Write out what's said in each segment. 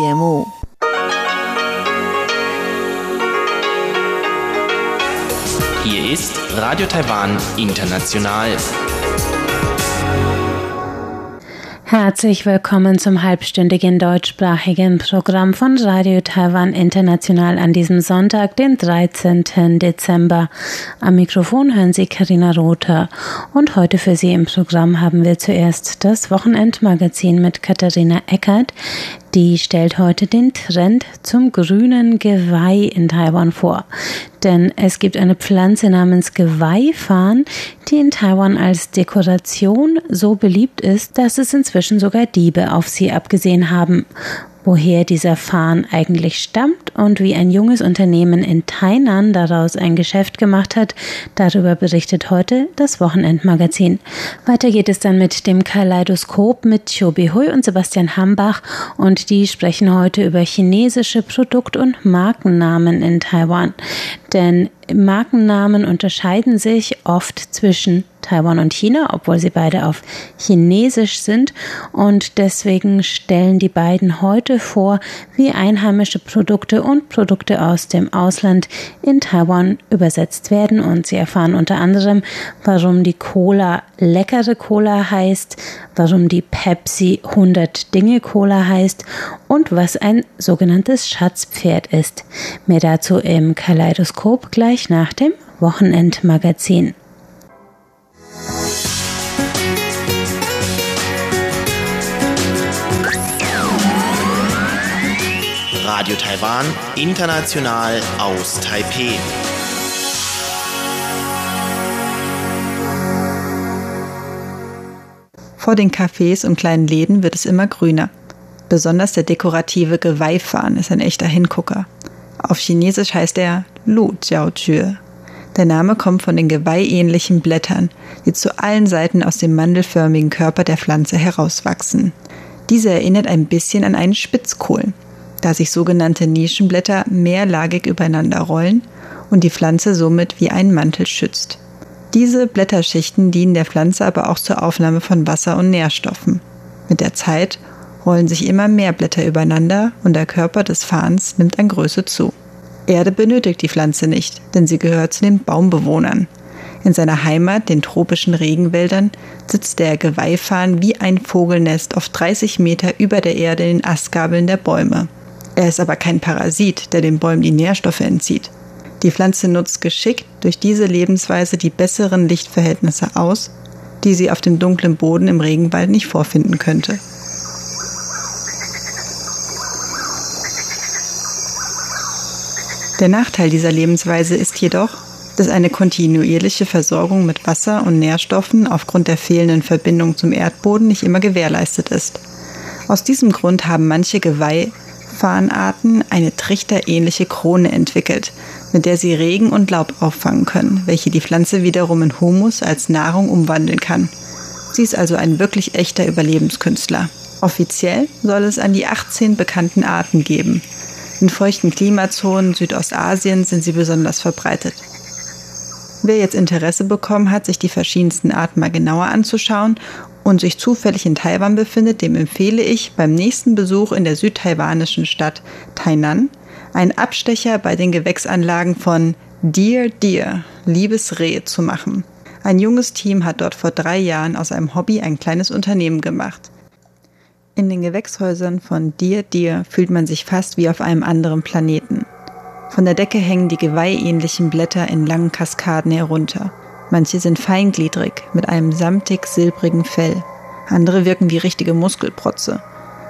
节目。Hier ist Radio Taiwan International. Herzlich willkommen zum halbstündigen deutschsprachigen Programm von Radio Taiwan International an diesem Sonntag, den 13. Dezember. Am Mikrofon hören Sie Karina Rother und heute für Sie im Programm haben wir zuerst das Wochenendmagazin mit Katharina Eckert. Die stellt heute den Trend zum grünen Geweih in Taiwan vor. Denn es gibt eine Pflanze namens Geweihfarn, die in Taiwan als Dekoration so beliebt ist, dass es inzwischen sogar Diebe auf sie abgesehen haben woher dieser Farn eigentlich stammt und wie ein junges Unternehmen in Tainan daraus ein Geschäft gemacht hat, darüber berichtet heute das Wochenendmagazin. Weiter geht es dann mit dem Kaleidoskop mit Chobi Hui und Sebastian Hambach und die sprechen heute über chinesische Produkt- und Markennamen in Taiwan. Denn Markennamen unterscheiden sich oft zwischen Taiwan und China, obwohl sie beide auf Chinesisch sind. Und deswegen stellen die beiden heute vor, wie einheimische Produkte und Produkte aus dem Ausland in Taiwan übersetzt werden. Und sie erfahren unter anderem, warum die Cola leckere Cola heißt, warum die Pepsi 100 Dinge Cola heißt und was ein sogenanntes Schatzpferd ist. Mehr dazu im Kaleidoskop gleich nach dem Wochenendmagazin. Radio Taiwan, international aus Taipeh. Vor den Cafés und kleinen Läden wird es immer grüner. Besonders der dekorative Geweihfahn ist ein echter Hingucker. Auf Chinesisch heißt er Lu Jiao Jue. Der Name kommt von den geweihähnlichen Blättern, die zu allen Seiten aus dem mandelförmigen Körper der Pflanze herauswachsen. Diese erinnert ein bisschen an einen Spitzkohl, da sich sogenannte Nischenblätter mehrlagig übereinander rollen und die Pflanze somit wie einen Mantel schützt. Diese Blätterschichten dienen der Pflanze aber auch zur Aufnahme von Wasser und Nährstoffen. Mit der Zeit rollen sich immer mehr Blätter übereinander und der Körper des Fahns nimmt an Größe zu. Erde benötigt die Pflanze nicht, denn sie gehört zu den Baumbewohnern. In seiner Heimat, den tropischen Regenwäldern, sitzt der Geweihfahn wie ein Vogelnest auf 30 Meter über der Erde in den Astgabeln der Bäume. Er ist aber kein Parasit, der den Bäumen die Nährstoffe entzieht. Die Pflanze nutzt geschickt durch diese Lebensweise die besseren Lichtverhältnisse aus, die sie auf dem dunklen Boden im Regenwald nicht vorfinden könnte. Der Nachteil dieser Lebensweise ist jedoch, dass eine kontinuierliche Versorgung mit Wasser und Nährstoffen aufgrund der fehlenden Verbindung zum Erdboden nicht immer gewährleistet ist. Aus diesem Grund haben manche Geweihfahnarten eine trichterähnliche Krone entwickelt, mit der sie Regen und Laub auffangen können, welche die Pflanze wiederum in Humus als Nahrung umwandeln kann. Sie ist also ein wirklich echter Überlebenskünstler. Offiziell soll es an die 18 bekannten Arten geben, in feuchten Klimazonen Südostasiens sind sie besonders verbreitet. Wer jetzt Interesse bekommen hat, sich die verschiedensten Arten mal genauer anzuschauen und sich zufällig in Taiwan befindet, dem empfehle ich beim nächsten Besuch in der südtaiwanischen Stadt Tainan einen Abstecher bei den Gewächsanlagen von Dear Deer, liebes Reh, zu machen. Ein junges Team hat dort vor drei Jahren aus einem Hobby ein kleines Unternehmen gemacht. In den Gewächshäusern von Dir Dir fühlt man sich fast wie auf einem anderen Planeten. Von der Decke hängen die geweihähnlichen Blätter in langen Kaskaden herunter. Manche sind feingliedrig mit einem samtig-silbrigen Fell. Andere wirken wie richtige Muskelprotze.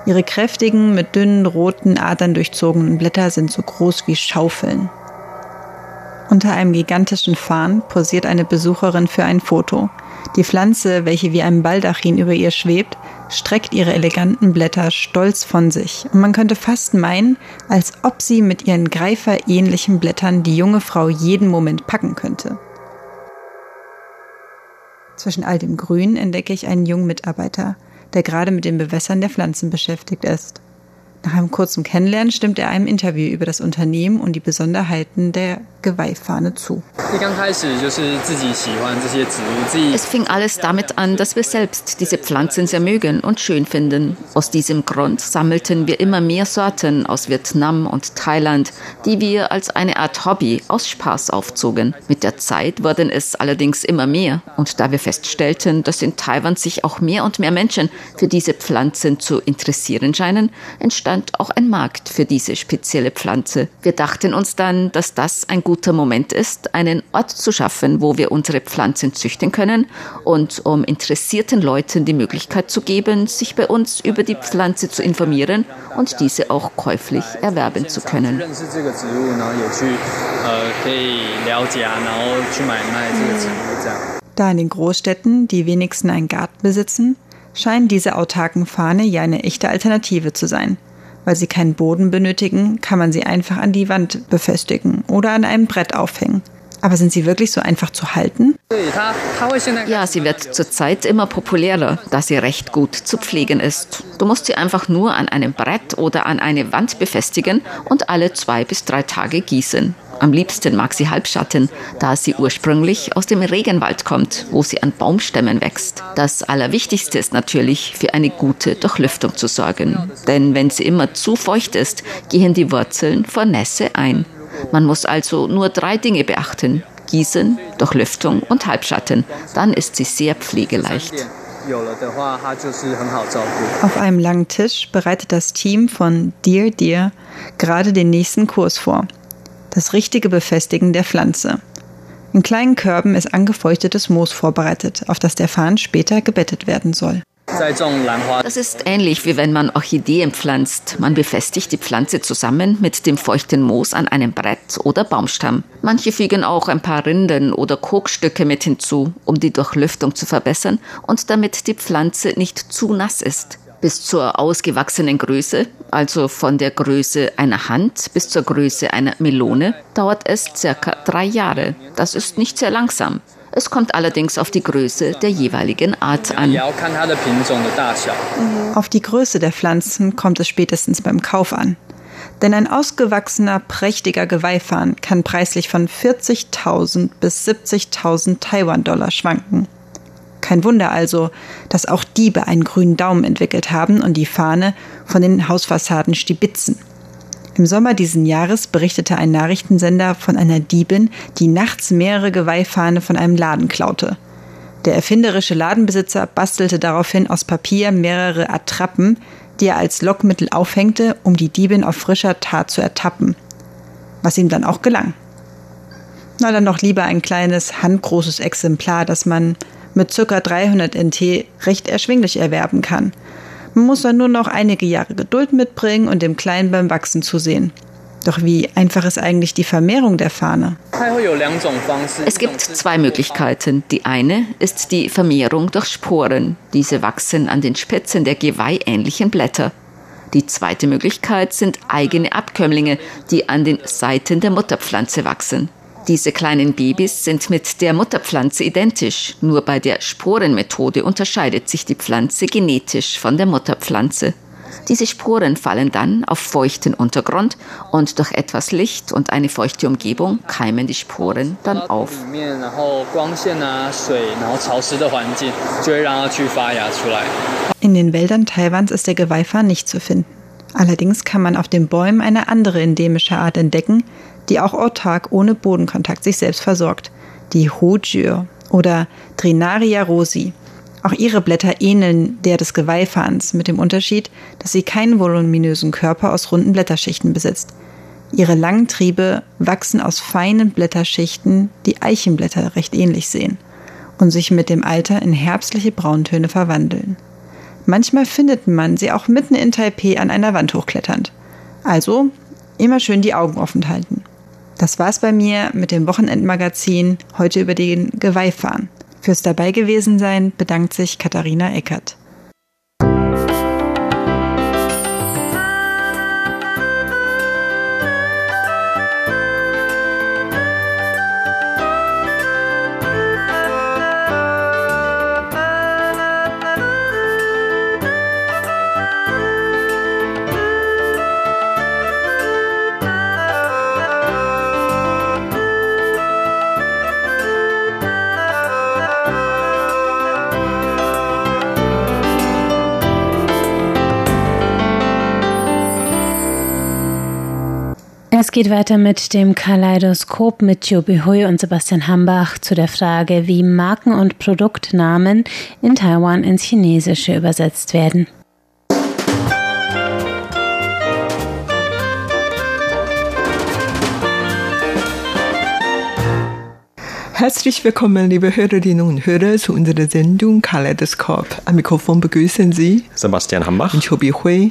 Ihre kräftigen, mit dünnen, roten Adern durchzogenen Blätter sind so groß wie Schaufeln. Unter einem gigantischen Farn posiert eine Besucherin für ein Foto. Die Pflanze, welche wie ein Baldachin über ihr schwebt, streckt ihre eleganten Blätter stolz von sich, und man könnte fast meinen, als ob sie mit ihren greiferähnlichen Blättern die junge Frau jeden Moment packen könnte. Zwischen all dem Grün entdecke ich einen jungen Mitarbeiter, der gerade mit dem Bewässern der Pflanzen beschäftigt ist. Nach einem kurzen Kennenlernen stimmt er einem Interview über das Unternehmen und die Besonderheiten der Geweihfahne zu. Es fing alles damit an, dass wir selbst diese Pflanzen sehr mögen und schön finden. Aus diesem Grund sammelten wir immer mehr Sorten aus Vietnam und Thailand, die wir als eine Art Hobby aus Spaß aufzogen. Mit der Zeit wurden es allerdings immer mehr. Und da wir feststellten, dass in Taiwan sich auch mehr und mehr Menschen für diese Pflanzen zu interessieren scheinen, entstand auch ein Markt für diese spezielle Pflanze. Wir dachten uns dann, dass das ein guter Moment ist, einen Ort zu schaffen, wo wir unsere Pflanzen züchten können und um interessierten Leuten die Möglichkeit zu geben, sich bei uns über die Pflanze zu informieren und diese auch käuflich erwerben zu können. Da in den Großstädten die wenigsten einen Garten besitzen, scheinen diese autarken Fahne ja eine echte Alternative zu sein. Weil sie keinen Boden benötigen, kann man sie einfach an die Wand befestigen oder an einem Brett aufhängen. Aber sind sie wirklich so einfach zu halten? Ja, sie wird zurzeit immer populärer, da sie recht gut zu pflegen ist. Du musst sie einfach nur an einem Brett oder an eine Wand befestigen und alle zwei bis drei Tage gießen. Am liebsten mag sie Halbschatten, da sie ursprünglich aus dem Regenwald kommt, wo sie an Baumstämmen wächst. Das Allerwichtigste ist natürlich, für eine gute Durchlüftung zu sorgen. Denn wenn sie immer zu feucht ist, gehen die Wurzeln vor Nässe ein. Man muss also nur drei Dinge beachten. Gießen, Durchlüftung und Halbschatten. Dann ist sie sehr pflegeleicht. Auf einem langen Tisch bereitet das Team von Dear Dear gerade den nächsten Kurs vor das richtige Befestigen der Pflanze. In kleinen Körben ist angefeuchtetes Moos vorbereitet, auf das der Farn später gebettet werden soll. Das ist ähnlich wie wenn man Orchideen pflanzt. Man befestigt die Pflanze zusammen mit dem feuchten Moos an einem Brett oder Baumstamm. Manche fügen auch ein paar Rinden oder Kokstücke mit hinzu, um die Durchlüftung zu verbessern und damit die Pflanze nicht zu nass ist bis zur ausgewachsenen Größe, also von der Größe einer Hand bis zur Größe einer Melone, dauert es circa drei Jahre. Das ist nicht sehr langsam. Es kommt allerdings auf die Größe der jeweiligen Art an. Auf die Größe der Pflanzen kommt es spätestens beim Kauf an. Denn ein ausgewachsener, prächtiger Geweihfahn kann preislich von 40.000 bis 70.000 Taiwan-Dollar schwanken. Kein Wunder also, dass auch Diebe einen grünen Daumen entwickelt haben und die Fahne von den Hausfassaden stibitzen. Im Sommer diesen Jahres berichtete ein Nachrichtensender von einer Diebin, die nachts mehrere Geweihfahne von einem Laden klaute. Der erfinderische Ladenbesitzer bastelte daraufhin aus Papier mehrere Attrappen, die er als Lockmittel aufhängte, um die Diebin auf frischer Tat zu ertappen. Was ihm dann auch gelang. Na, dann doch lieber ein kleines, handgroßes Exemplar, das man mit ca. 300 NT recht erschwinglich erwerben kann. Man muss dann nur noch einige Jahre Geduld mitbringen und dem Kleinen beim Wachsen zu sehen. Doch wie einfach ist eigentlich die Vermehrung der Fahne? Es gibt zwei Möglichkeiten. Die eine ist die Vermehrung durch Sporen. Diese wachsen an den Spitzen der geweihähnlichen Blätter. Die zweite Möglichkeit sind eigene Abkömmlinge, die an den Seiten der Mutterpflanze wachsen. Diese kleinen Babys sind mit der Mutterpflanze identisch, nur bei der Sporenmethode unterscheidet sich die Pflanze genetisch von der Mutterpflanze. Diese Sporen fallen dann auf feuchten Untergrund und durch etwas Licht und eine feuchte Umgebung keimen die Sporen dann auf. In den Wäldern Taiwans ist der Geweihfahn nicht zu finden. Allerdings kann man auf den Bäumen eine andere endemische Art entdecken, die auch autark ohne Bodenkontakt sich selbst versorgt, die Hojür oder Trinaria rosi. Auch ihre Blätter ähneln der des Geweihfahns, mit dem Unterschied, dass sie keinen voluminösen Körper aus runden Blätterschichten besitzt. Ihre langen Triebe wachsen aus feinen Blätterschichten, die Eichenblätter recht ähnlich sehen und sich mit dem Alter in herbstliche Brauntöne verwandeln. Manchmal findet man sie auch mitten in Taipeh an einer Wand hochkletternd. Also immer schön die Augen offen halten. Das war's bei mir mit dem Wochenendmagazin heute über den Geweihfahren. Fürs dabei gewesen sein bedankt sich Katharina Eckert. Es geht weiter mit dem Kaleidoskop mit Jobi Hui und Sebastian Hambach zu der Frage, wie Marken- und Produktnamen in Taiwan ins Chinesische übersetzt werden. Herzlich willkommen, liebe Hörerinnen und Hörer, zu unserer Sendung Kaleidoskop. Am Mikrofon begrüßen Sie Sebastian Hambach und Chobi Hui.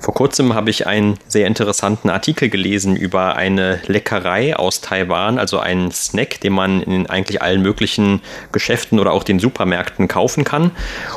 Vor kurzem habe ich einen sehr interessanten Artikel gelesen über eine Leckerei aus Taiwan, also einen Snack, den man in eigentlich allen möglichen Geschäften oder auch den Supermärkten kaufen kann.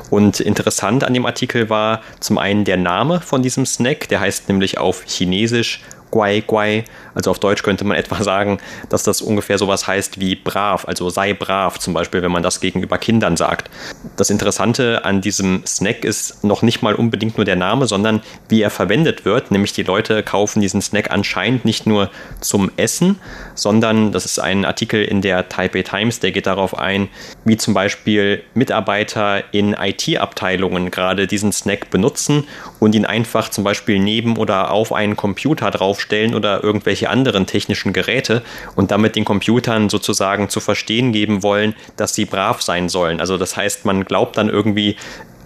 Und interessant an dem Artikel war zum einen der Name von diesem Snack, der heißt nämlich auf Chinesisch Guai Guai. Also auf Deutsch könnte man etwa sagen, dass das ungefähr sowas heißt wie brav, also sei brav, zum Beispiel, wenn man das gegenüber Kindern sagt. Das Interessante an diesem Snack ist noch nicht mal unbedingt nur der Name, sondern wie er verwendet wird. Nämlich die Leute kaufen diesen Snack anscheinend nicht nur zum Essen, sondern das ist ein Artikel in der Taipei Times, der geht darauf ein, wie zum Beispiel Mitarbeiter in IT-Abteilungen gerade diesen Snack benutzen und ihn einfach zum Beispiel neben oder auf einen Computer draufstellen oder irgendwelche anderen technischen Geräte und damit den Computern sozusagen zu verstehen geben wollen, dass sie brav sein sollen. Also das heißt, man glaubt dann irgendwie,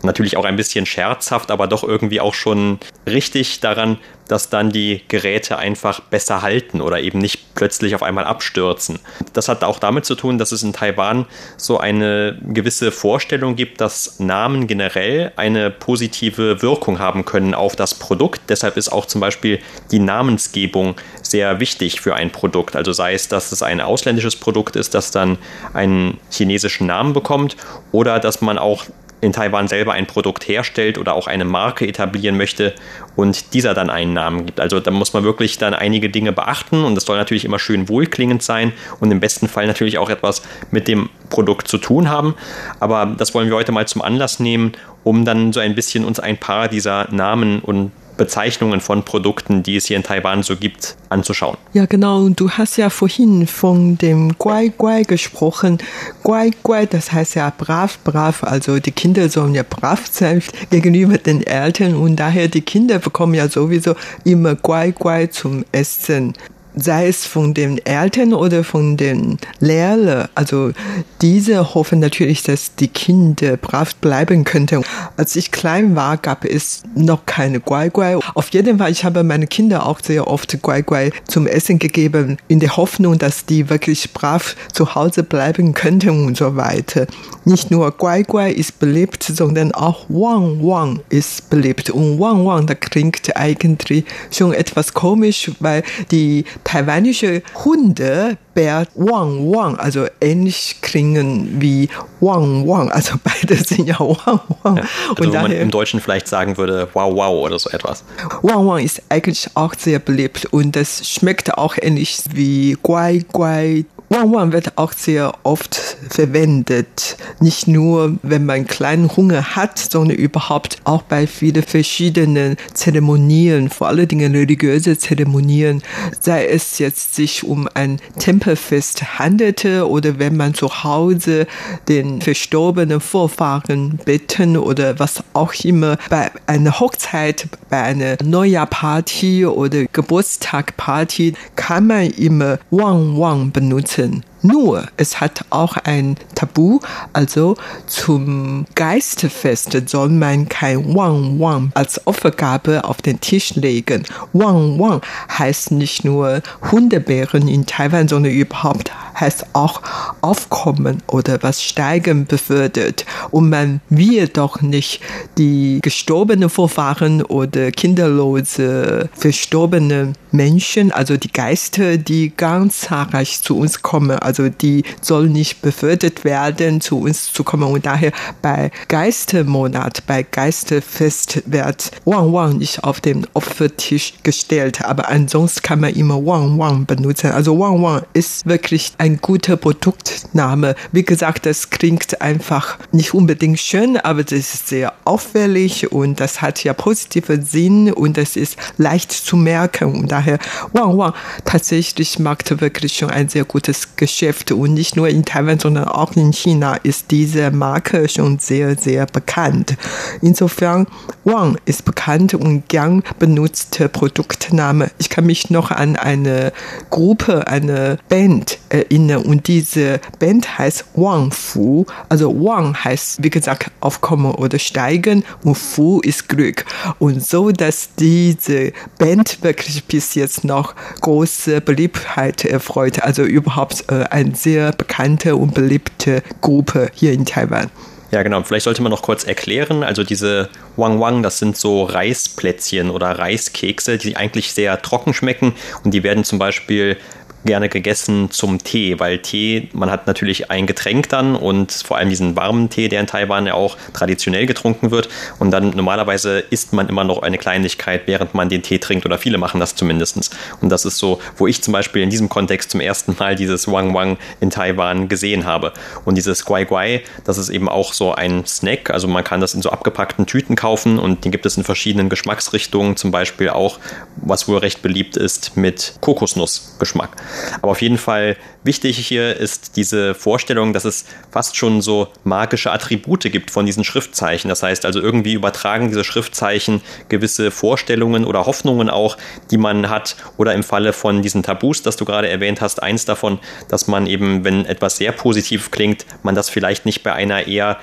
natürlich auch ein bisschen scherzhaft, aber doch irgendwie auch schon richtig daran, dass dann die Geräte einfach besser halten oder eben nicht plötzlich auf einmal abstürzen. Das hat auch damit zu tun, dass es in Taiwan so eine gewisse Vorstellung gibt, dass Namen generell eine positive Wirkung haben können auf das Produkt. Deshalb ist auch zum Beispiel die Namensgebung sehr wichtig für ein Produkt. Also sei es, dass es ein ausländisches Produkt ist, das dann einen chinesischen Namen bekommt oder dass man auch in Taiwan selber ein Produkt herstellt oder auch eine Marke etablieren möchte und dieser dann einen Namen gibt. Also da muss man wirklich dann einige Dinge beachten und das soll natürlich immer schön wohlklingend sein und im besten Fall natürlich auch etwas mit dem Produkt zu tun haben. Aber das wollen wir heute mal zum Anlass nehmen, um dann so ein bisschen uns ein paar dieser Namen und Bezeichnungen von Produkten, die es hier in Taiwan so gibt, anzuschauen. Ja, genau. Du hast ja vorhin von dem Guai Guai gesprochen. Guai Guai, das heißt ja brav, brav. Also die Kinder sollen ja brav sein gegenüber den Eltern und daher die Kinder bekommen ja sowieso immer Guai Guai zum Essen sei es von den Eltern oder von den Lehrern. Also diese hoffen natürlich, dass die Kinder brav bleiben könnten. Als ich klein war, gab es noch keine Guai-Guai. Auf jeden Fall, ich habe meine Kinder auch sehr oft Guai-Guai zum Essen gegeben, in der Hoffnung, dass die wirklich brav zu Hause bleiben könnten und so weiter. Nicht nur Guai-Guai ist beliebt, sondern auch Wang Wang ist beliebt. Und Wang Wang, da klingt eigentlich schon etwas komisch, weil die taiwanische Hunde Bär Wang Wang, also ähnlich klingen wie Wang Wang, also beide sind ja Wang Wang. Ja, also und daher, man im Deutschen vielleicht sagen würde Wow Wow oder so etwas. Wang Wang ist eigentlich auch sehr beliebt und das schmeckt auch ähnlich wie Guai Guai Wang Wang wird auch sehr oft verwendet. Nicht nur, wenn man kleinen Hunger hat, sondern überhaupt auch bei vielen verschiedenen Zeremonien, vor allen Dingen religiöse Zeremonien, sei es jetzt sich um ein Tempelfest handelte oder wenn man zu Hause den verstorbenen Vorfahren beten oder was auch immer, bei einer Hochzeit, bei einer Neujahrparty oder Geburtstagparty kann man immer Wang Wang benutzen Mountain Nur, es hat auch ein Tabu, also zum Geistfest soll man kein Wang Wang als Opfergabe auf den Tisch legen. Wang Wang heißt nicht nur Hundebären in Taiwan, sondern überhaupt heißt auch Aufkommen oder was Steigen befördert. Und man will doch nicht die gestorbenen Vorfahren oder kinderlose verstorbene Menschen, also die Geister, die ganz zahlreich zu uns kommen, also die soll nicht befördert werden, zu uns zu kommen. Und daher bei Geistermonat, bei Geisterfest wird Wang Wang nicht auf den Opfertisch gestellt. Aber ansonsten kann man immer Wang Wang benutzen. Also Wang Wang ist wirklich ein guter Produktname. Wie gesagt, das klingt einfach nicht unbedingt schön, aber das ist sehr auffällig und das hat ja positive Sinn und das ist leicht zu merken. Und daher, Wang Wang tatsächlich macht wirklich schon ein sehr gutes Geschäft. Und nicht nur in Taiwan, sondern auch in China ist diese Marke schon sehr, sehr bekannt. Insofern, Wang ist bekannt und gern benutzte Produktname. Ich kann mich noch an eine Gruppe, eine Band erinnern und diese Band heißt Wang Fu. Also Wang heißt, wie gesagt, aufkommen oder steigen und Fu ist Glück. Und so, dass diese Band wirklich bis jetzt noch große Beliebtheit erfreut. Also überhaupt äh, eine sehr bekannte und beliebte Gruppe hier in Taiwan. Ja, genau. Vielleicht sollte man noch kurz erklären. Also diese Wang Wang, das sind so Reisplätzchen oder Reiskekse, die eigentlich sehr trocken schmecken und die werden zum Beispiel gerne gegessen zum Tee, weil Tee, man hat natürlich ein Getränk dann und vor allem diesen warmen Tee, der in Taiwan ja auch traditionell getrunken wird. Und dann normalerweise isst man immer noch eine Kleinigkeit, während man den Tee trinkt oder viele machen das zumindest. Und das ist so, wo ich zum Beispiel in diesem Kontext zum ersten Mal dieses Wang Wang in Taiwan gesehen habe. Und dieses Guai Guai, das ist eben auch so ein Snack. Also man kann das in so abgepackten Tüten kaufen und den gibt es in verschiedenen Geschmacksrichtungen. Zum Beispiel auch, was wohl recht beliebt ist, mit Kokosnussgeschmack. Aber auf jeden Fall wichtig hier ist diese Vorstellung, dass es fast schon so magische Attribute gibt von diesen Schriftzeichen. Das heißt also irgendwie übertragen diese Schriftzeichen gewisse Vorstellungen oder Hoffnungen auch, die man hat. Oder im Falle von diesen Tabus, das du gerade erwähnt hast, eins davon, dass man eben, wenn etwas sehr positiv klingt, man das vielleicht nicht bei einer eher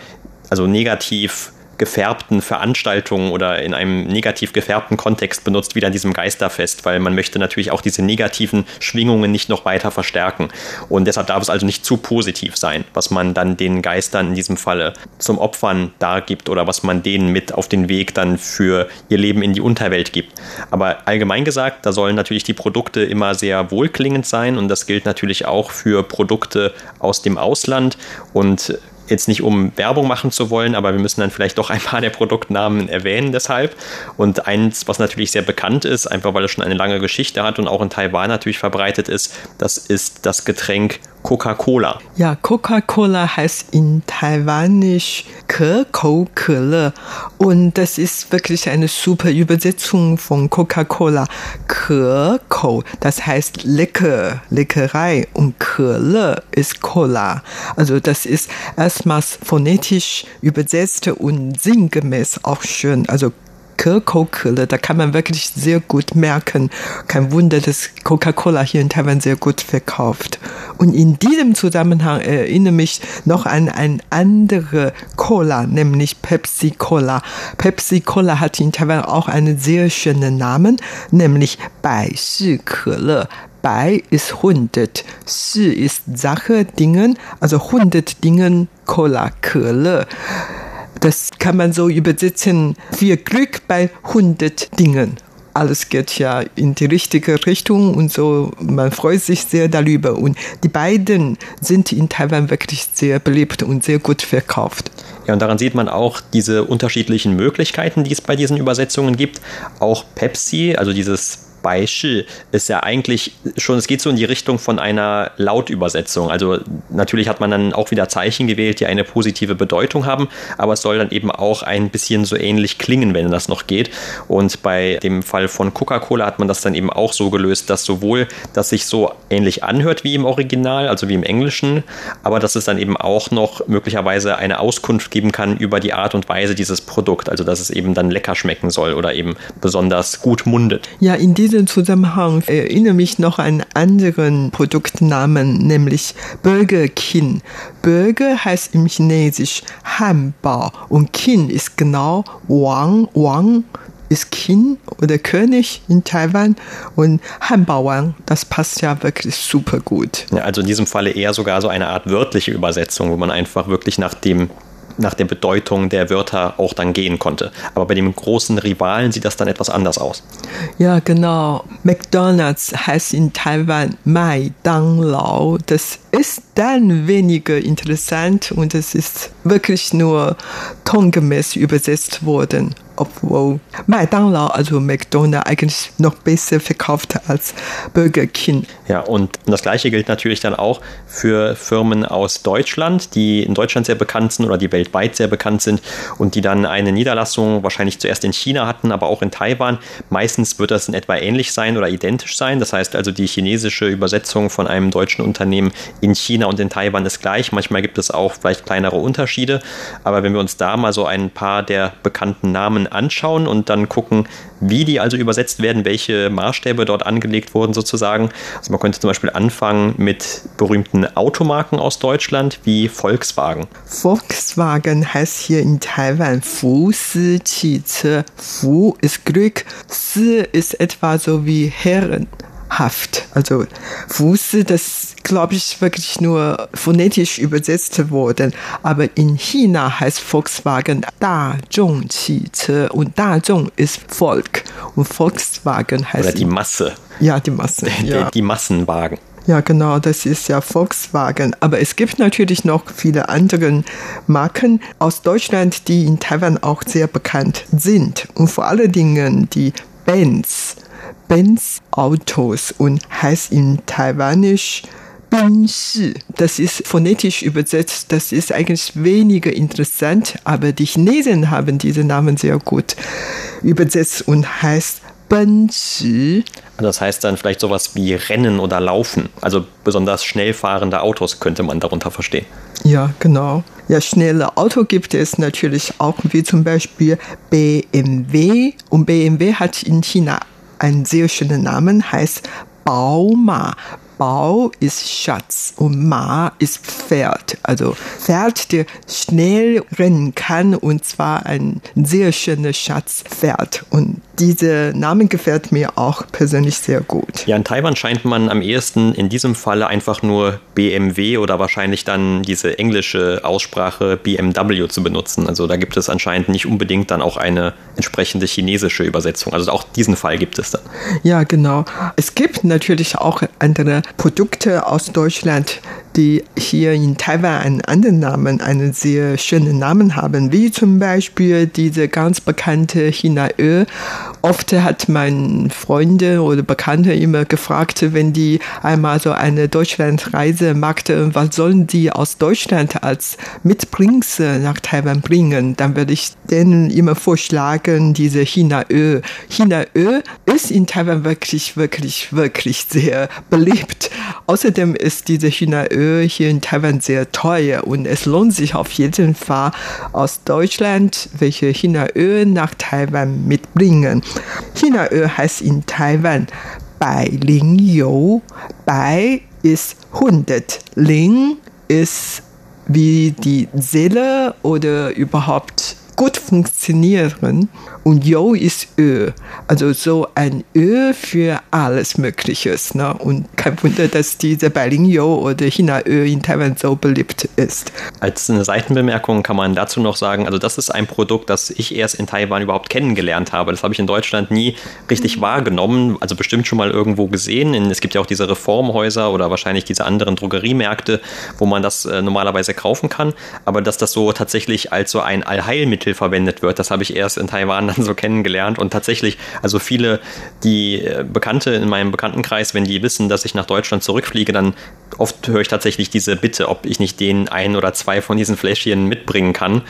also negativ gefärbten Veranstaltungen oder in einem negativ gefärbten Kontext benutzt, wie an diesem Geisterfest, weil man möchte natürlich auch diese negativen Schwingungen nicht noch weiter verstärken. Und deshalb darf es also nicht zu positiv sein, was man dann den Geistern in diesem Falle zum Opfern dargibt oder was man denen mit auf den Weg dann für ihr Leben in die Unterwelt gibt. Aber allgemein gesagt, da sollen natürlich die Produkte immer sehr wohlklingend sein und das gilt natürlich auch für Produkte aus dem Ausland und jetzt nicht um Werbung machen zu wollen, aber wir müssen dann vielleicht doch ein paar der Produktnamen erwähnen deshalb. Und eins, was natürlich sehr bekannt ist, einfach weil es schon eine lange Geschichte hat und auch in Taiwan natürlich verbreitet ist, das ist das Getränk Coca-Cola. Ja, Coca-Cola heißt in Taiwanisch Ke-Kou-Ke-Le und das ist wirklich eine super Übersetzung von Coca-Cola. Ke-Kou, das heißt lecker, Leckerei und Ke-Le ist Cola. Also das ist erstmals phonetisch übersetzt und sinngemäß auch schön. Also Coca-Cola, da kann man wirklich sehr gut merken. Kein Wunder, dass Coca-Cola hier in Taiwan sehr gut verkauft. Und in diesem Zusammenhang erinnere mich noch an ein andere Cola, nämlich Pepsi Cola. Pepsi Cola hat in Taiwan auch einen sehr schönen Namen, nämlich Bai Shi Kele. Bai ist 100, Shi ist Sache, Dingen, also 100 Dingen Cola, Kele. Das kann man so übersetzen, viel Glück bei 100 Dingen. Alles geht ja in die richtige Richtung und so, man freut sich sehr darüber. Und die beiden sind in Taiwan wirklich sehr beliebt und sehr gut verkauft. Ja, und daran sieht man auch diese unterschiedlichen Möglichkeiten, die es bei diesen Übersetzungen gibt. Auch Pepsi, also dieses Baishi ist ja eigentlich schon, es geht so in die Richtung von einer Lautübersetzung. Also natürlich hat man dann auch wieder Zeichen gewählt, die eine positive Bedeutung haben, aber es soll dann eben auch ein bisschen so ähnlich klingen, wenn das noch geht. Und bei dem Fall von Coca-Cola hat man das dann eben auch so gelöst, dass sowohl das sich so ähnlich anhört wie im Original, also wie im Englischen, aber dass es dann eben auch noch möglicherweise eine Auskunft geben kann über die Art und Weise dieses Produkt, also dass es eben dann lecker schmecken soll oder eben besonders gut mundet. Ja, in diesem diesem Zusammenhang erinnere mich noch an anderen Produktnamen, nämlich Burger King. Burger heißt im Chinesisch Hanbao und King ist genau Wang. Wang ist King oder König in Taiwan und Hanbao Wang, das passt ja wirklich super gut. Ja, also in diesem Falle eher sogar so eine Art wörtliche Übersetzung, wo man einfach wirklich nach dem nach der Bedeutung der Wörter auch dann gehen konnte. Aber bei dem großen Rivalen sieht das dann etwas anders aus. Ja, genau. McDonald's heißt in Taiwan Mai Dang Lao. Das ist dann weniger interessant und es ist wirklich nur tongemäß übersetzt worden obwohl McDonald's, also McDonald's eigentlich noch besser verkauft als Burger King. Ja, und das gleiche gilt natürlich dann auch für Firmen aus Deutschland, die in Deutschland sehr bekannt sind oder die weltweit sehr bekannt sind und die dann eine Niederlassung wahrscheinlich zuerst in China hatten, aber auch in Taiwan. Meistens wird das in etwa ähnlich sein oder identisch sein. Das heißt also, die chinesische Übersetzung von einem deutschen Unternehmen in China und in Taiwan ist gleich. Manchmal gibt es auch vielleicht kleinere Unterschiede, aber wenn wir uns da mal so ein paar der bekannten Namen anschauen und dann gucken, wie die also übersetzt werden, welche Maßstäbe dort angelegt wurden sozusagen. Also man könnte zum Beispiel anfangen mit berühmten Automarken aus Deutschland wie Volkswagen. Volkswagen heißt hier in Taiwan Fu Si 汽车. Fu ist Glück, Si ist etwa so wie Herren. Haft. Also Fuße, das glaube ich wirklich nur phonetisch übersetzt worden. Aber in China heißt Volkswagen Dazhong 汽车 und Dazhong ist Volk und Volkswagen heißt oder die Masse. Ja, die Masse. Ja. Die, die Massenwagen. Ja, genau, das ist ja Volkswagen. Aber es gibt natürlich noch viele andere Marken aus Deutschland, die in Taiwan auch sehr bekannt sind. Und vor allen Dingen die Benz. Benz Autos und heißt in Taiwanisch Benzi. Das ist phonetisch übersetzt, das ist eigentlich weniger interessant, aber die Chinesen haben diese Namen sehr gut übersetzt und heißt Benzi. Das heißt dann vielleicht sowas wie Rennen oder Laufen. Also besonders schnell fahrende Autos könnte man darunter verstehen. Ja, genau. Ja, schnelle Auto gibt es natürlich auch, wie zum Beispiel BMW. Und BMW hat in China einen sehr schönen Namen, heißt Bauma. Bau ist Schatz und Ma ist Pferd. Also Pferd, der schnell rennen kann und zwar ein sehr schönes Schatzpferd. Und dieser Name gefällt mir auch persönlich sehr gut. Ja, in Taiwan scheint man am ehesten in diesem Falle einfach nur BMW oder wahrscheinlich dann diese englische Aussprache BMW zu benutzen. Also da gibt es anscheinend nicht unbedingt dann auch eine entsprechende chinesische Übersetzung. Also auch diesen Fall gibt es dann. Ja, genau. Es gibt natürlich auch andere Produkte aus Deutschland, die hier in Taiwan einen anderen Namen, einen sehr schönen Namen haben, wie zum Beispiel diese ganz bekannte China-Öl. Oft hat mein Freunde oder Bekannte immer gefragt, wenn die einmal so eine Deutschlandreise machten, was sollen die aus Deutschland als Mitbringsel nach Taiwan bringen, dann würde ich denen immer vorschlagen, diese China-Öl. China-Öl ist in Taiwan wirklich, wirklich, wirklich sehr beliebt. Außerdem ist diese China-Öl hier in Taiwan sehr teuer und es lohnt sich auf jeden Fall aus Deutschland, welche China-Öl nach Taiwan mitbringen. China-Öl heißt in Taiwan Bai Ling You. Bai ist 100, Ling ist wie die Seele oder überhaupt gut funktionieren. Und Yo ist Öl. Also so ein Öl für alles Mögliche. Ne? Und kein Wunder, dass diese Berlin Yo oder China-Öl in Taiwan so beliebt ist. Als eine Seitenbemerkung kann man dazu noch sagen, also das ist ein Produkt, das ich erst in Taiwan überhaupt kennengelernt habe. Das habe ich in Deutschland nie richtig wahrgenommen. Also bestimmt schon mal irgendwo gesehen. Es gibt ja auch diese Reformhäuser oder wahrscheinlich diese anderen Drogeriemärkte, wo man das äh, normalerweise kaufen kann. Aber dass das so tatsächlich als so ein Allheilmittel verwendet wird, das habe ich erst in Taiwan dann so kennengelernt und tatsächlich, also viele, die äh, Bekannte in meinem Bekanntenkreis, wenn die wissen, dass ich nach Deutschland zurückfliege, dann oft höre ich tatsächlich diese Bitte, ob ich nicht den ein oder zwei von diesen Fläschchen mitbringen kann.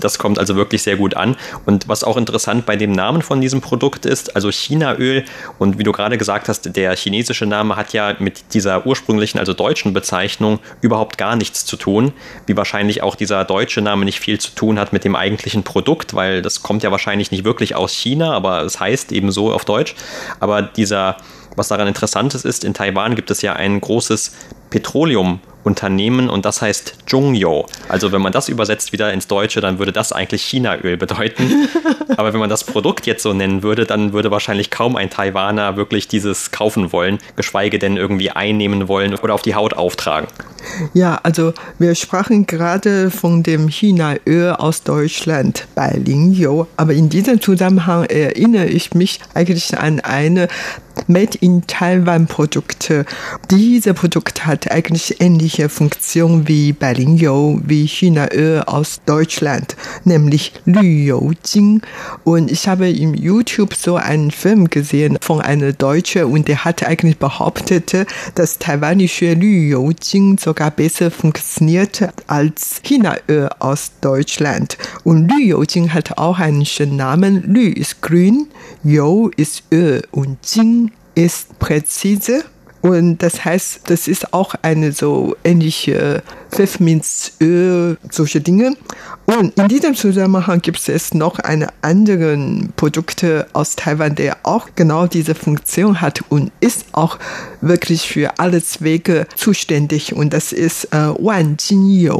Das kommt also wirklich sehr gut an. Und was auch interessant bei dem Namen von diesem Produkt ist, also Chinaöl und wie du gerade gesagt hast, der chinesische Name hat ja mit dieser ursprünglichen, also deutschen Bezeichnung überhaupt gar nichts zu tun, wie wahrscheinlich auch dieser deutsche Name nicht viel zu tun hat mit dem eigentlichen Produkt, weil das kommt ja wahrscheinlich nicht wirklich aus China, aber es heißt eben so auf Deutsch. Aber dieser, was daran interessant ist, ist, in Taiwan gibt es ja ein großes Petroleum Unternehmen und das heißt Zhongyo. Also wenn man das übersetzt wieder ins Deutsche, dann würde das eigentlich Chinaöl bedeuten. Aber wenn man das Produkt jetzt so nennen würde, dann würde wahrscheinlich kaum ein Taiwaner wirklich dieses kaufen wollen, geschweige denn irgendwie einnehmen wollen oder auf die Haut auftragen. Ja, also wir sprachen gerade von dem Chinaöl aus Deutschland bei Lingyou, aber in diesem Zusammenhang erinnere ich mich eigentlich an eine Made in Taiwan Produkte. Diese Produkt hat eigentlich ähnliche Funktion wie bei Lingyou, wie Chinaöl aus Deutschland, nämlich Lüyoujing. Und ich habe im YouTube so einen Film gesehen von einer Deutschen und der hat eigentlich behauptet, dass taiwanische Lüyoujing sogar besser funktioniert als Chinaöl aus Deutschland. Und Lüyoujing hat auch einen schönen Namen. Lü ist grün, You ist Öl und Jing ist präzise. Und das heißt, das ist auch eine so ähnliche Pfefferminzöl, solche Dinge. Und in diesem Zusammenhang gibt es noch eine andere Produkte aus Taiwan, der auch genau diese Funktion hat und ist auch wirklich für alle Zwecke zuständig. Und das ist äh, Wan Jin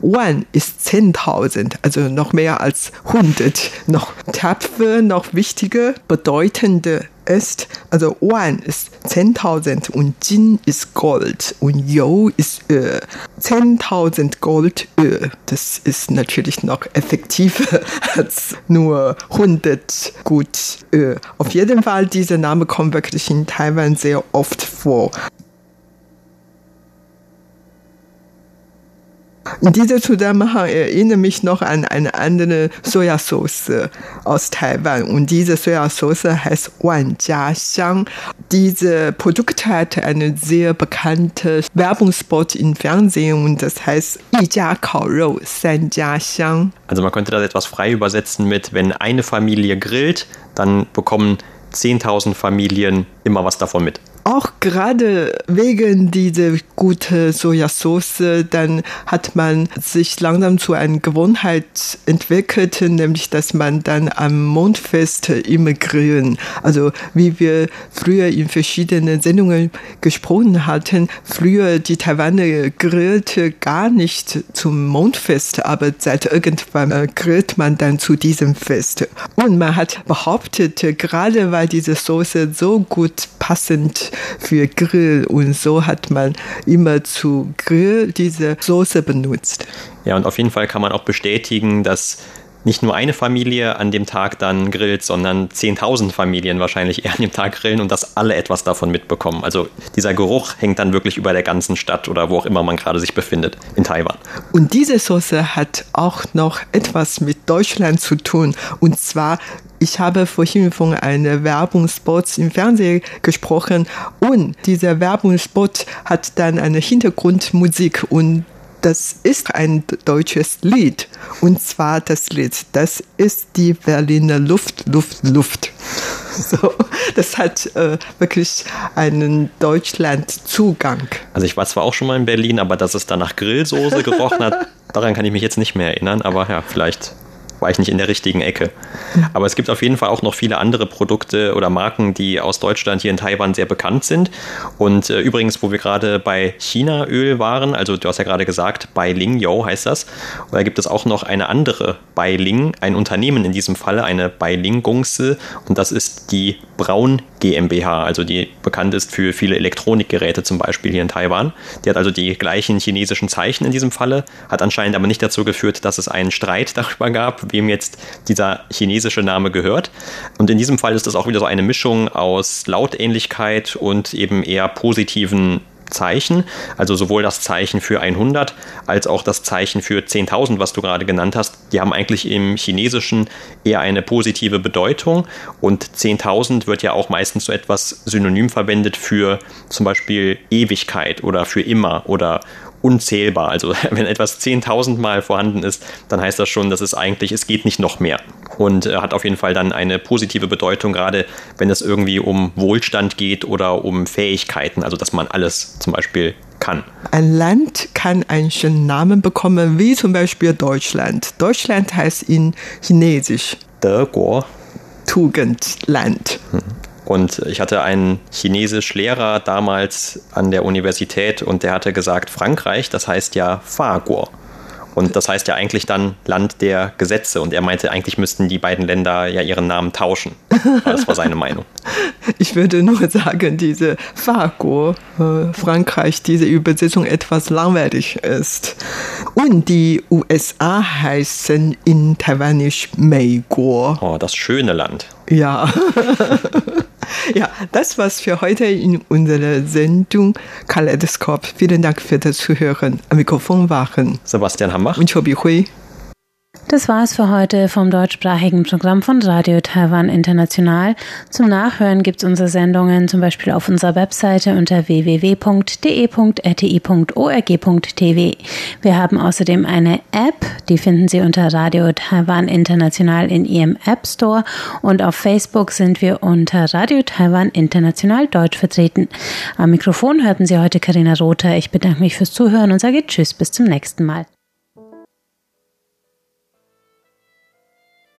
Wan ist 10.000, also noch mehr als 100. Noch tapfer, noch wichtige, bedeutende ist, also Wan ist 10.000 und Jin ist Gold und Yo ist Öl. 10.000 Goldöl, das ist natürlich noch effektiver als nur 100 Gut Öl. Auf jeden Fall, dieser Name kommt wirklich in Taiwan sehr oft vor. In diesem Zusammenhang erinnere mich noch an eine andere Sojasauce aus Taiwan und diese Sojasauce heißt Wanjiaxiang. Diese Produkt hat einen sehr bekannten Werbungsspot im Fernsehen und das heißt Ijia Kaorou Sanjiaxiang. Also man könnte das etwas frei übersetzen mit, wenn eine Familie grillt, dann bekommen 10.000 Familien immer was davon mit auch gerade wegen dieser guten Sojasauce, dann hat man sich langsam zu einer Gewohnheit entwickelt, nämlich dass man dann am Mondfest immer grillen. Also wie wir früher in verschiedenen Sendungen gesprochen hatten, früher die Taiwaner grillte gar nicht zum Mondfest, aber seit irgendwann grillt man dann zu diesem Fest. Und man hat behauptet, gerade weil diese Soße so gut passend für Grill und so hat man immer zu Grill diese Soße benutzt. Ja, und auf jeden Fall kann man auch bestätigen, dass nicht nur eine Familie an dem Tag dann grillt, sondern 10.000 Familien wahrscheinlich eher an dem Tag grillen und dass alle etwas davon mitbekommen. Also dieser Geruch hängt dann wirklich über der ganzen Stadt oder wo auch immer man gerade sich befindet in Taiwan. Und diese Soße hat auch noch etwas mit Deutschland zu tun. Und zwar ich habe vorhin von einer Werbungspot im Fernsehen gesprochen und dieser Werbungspot hat dann eine Hintergrundmusik und das ist ein deutsches Lied. Und zwar das Lied, das ist die Berliner Luft, Luft, Luft. So, das hat äh, wirklich einen Deutschland-Zugang. Also ich war zwar auch schon mal in Berlin, aber dass es da nach Grillsoße gerochen hat, daran kann ich mich jetzt nicht mehr erinnern, aber ja, vielleicht war ich nicht in der richtigen Ecke. Aber es gibt auf jeden Fall auch noch viele andere Produkte oder Marken, die aus Deutschland hier in Taiwan sehr bekannt sind. Und äh, übrigens, wo wir gerade bei China-Öl waren, also du hast ja gerade gesagt, Bailing Yo heißt das. Und da gibt es auch noch eine andere Bailing, ein Unternehmen in diesem Falle, eine Bailing Gongsi. Und das ist die Braun GmbH, also die bekannt ist für viele Elektronikgeräte zum Beispiel hier in Taiwan. Die hat also die gleichen chinesischen Zeichen in diesem Falle, hat anscheinend aber nicht dazu geführt, dass es einen Streit darüber gab, wem jetzt dieser chinesische Name gehört. Und in diesem Fall ist das auch wieder so eine Mischung aus Lautähnlichkeit und eben eher positiven Zeichen, also sowohl das Zeichen für 100 als auch das Zeichen für 10.000, was du gerade genannt hast, die haben eigentlich im Chinesischen eher eine positive Bedeutung und 10.000 wird ja auch meistens so etwas synonym verwendet für zum Beispiel Ewigkeit oder für immer oder unzählbar. Also wenn etwas 10.000 Mal vorhanden ist, dann heißt das schon, dass es eigentlich, es geht nicht noch mehr. Und äh, hat auf jeden Fall dann eine positive Bedeutung, gerade wenn es irgendwie um Wohlstand geht oder um Fähigkeiten, also dass man alles zum Beispiel kann. Ein Land kann einen schönen Namen bekommen, wie zum Beispiel Deutschland. Deutschland heißt in Chinesisch 德国 Tugendland. Und ich hatte einen Chinesisch-Lehrer damals an der Universität und der hatte gesagt, Frankreich, das heißt ja Faguo. Und das heißt ja eigentlich dann Land der Gesetze. Und er meinte, eigentlich müssten die beiden Länder ja ihren Namen tauschen. Das war seine Meinung. Ich würde nur sagen, diese Fahrgur, äh, Frankreich, diese Übersetzung etwas langweilig ist. Und die USA heißen in Taiwanisch Meiguo. Oh, das schöne Land. Ja. ja, das war's für heute in unserer Sendung Kaleidoskop. Vielen Dank für das Zuhören. Am Mikrofon waren Sebastian Hambach und Chobi Hui. Das war es für heute vom deutschsprachigen Programm von Radio Taiwan International. Zum Nachhören gibt es unsere Sendungen zum Beispiel auf unserer Webseite unter www.de.rti.org.tv. Wir haben außerdem eine App, die finden Sie unter Radio Taiwan International in Ihrem App Store und auf Facebook sind wir unter Radio Taiwan International Deutsch vertreten. Am Mikrofon hörten Sie heute Karina Rother. Ich bedanke mich fürs Zuhören und sage Tschüss, bis zum nächsten Mal.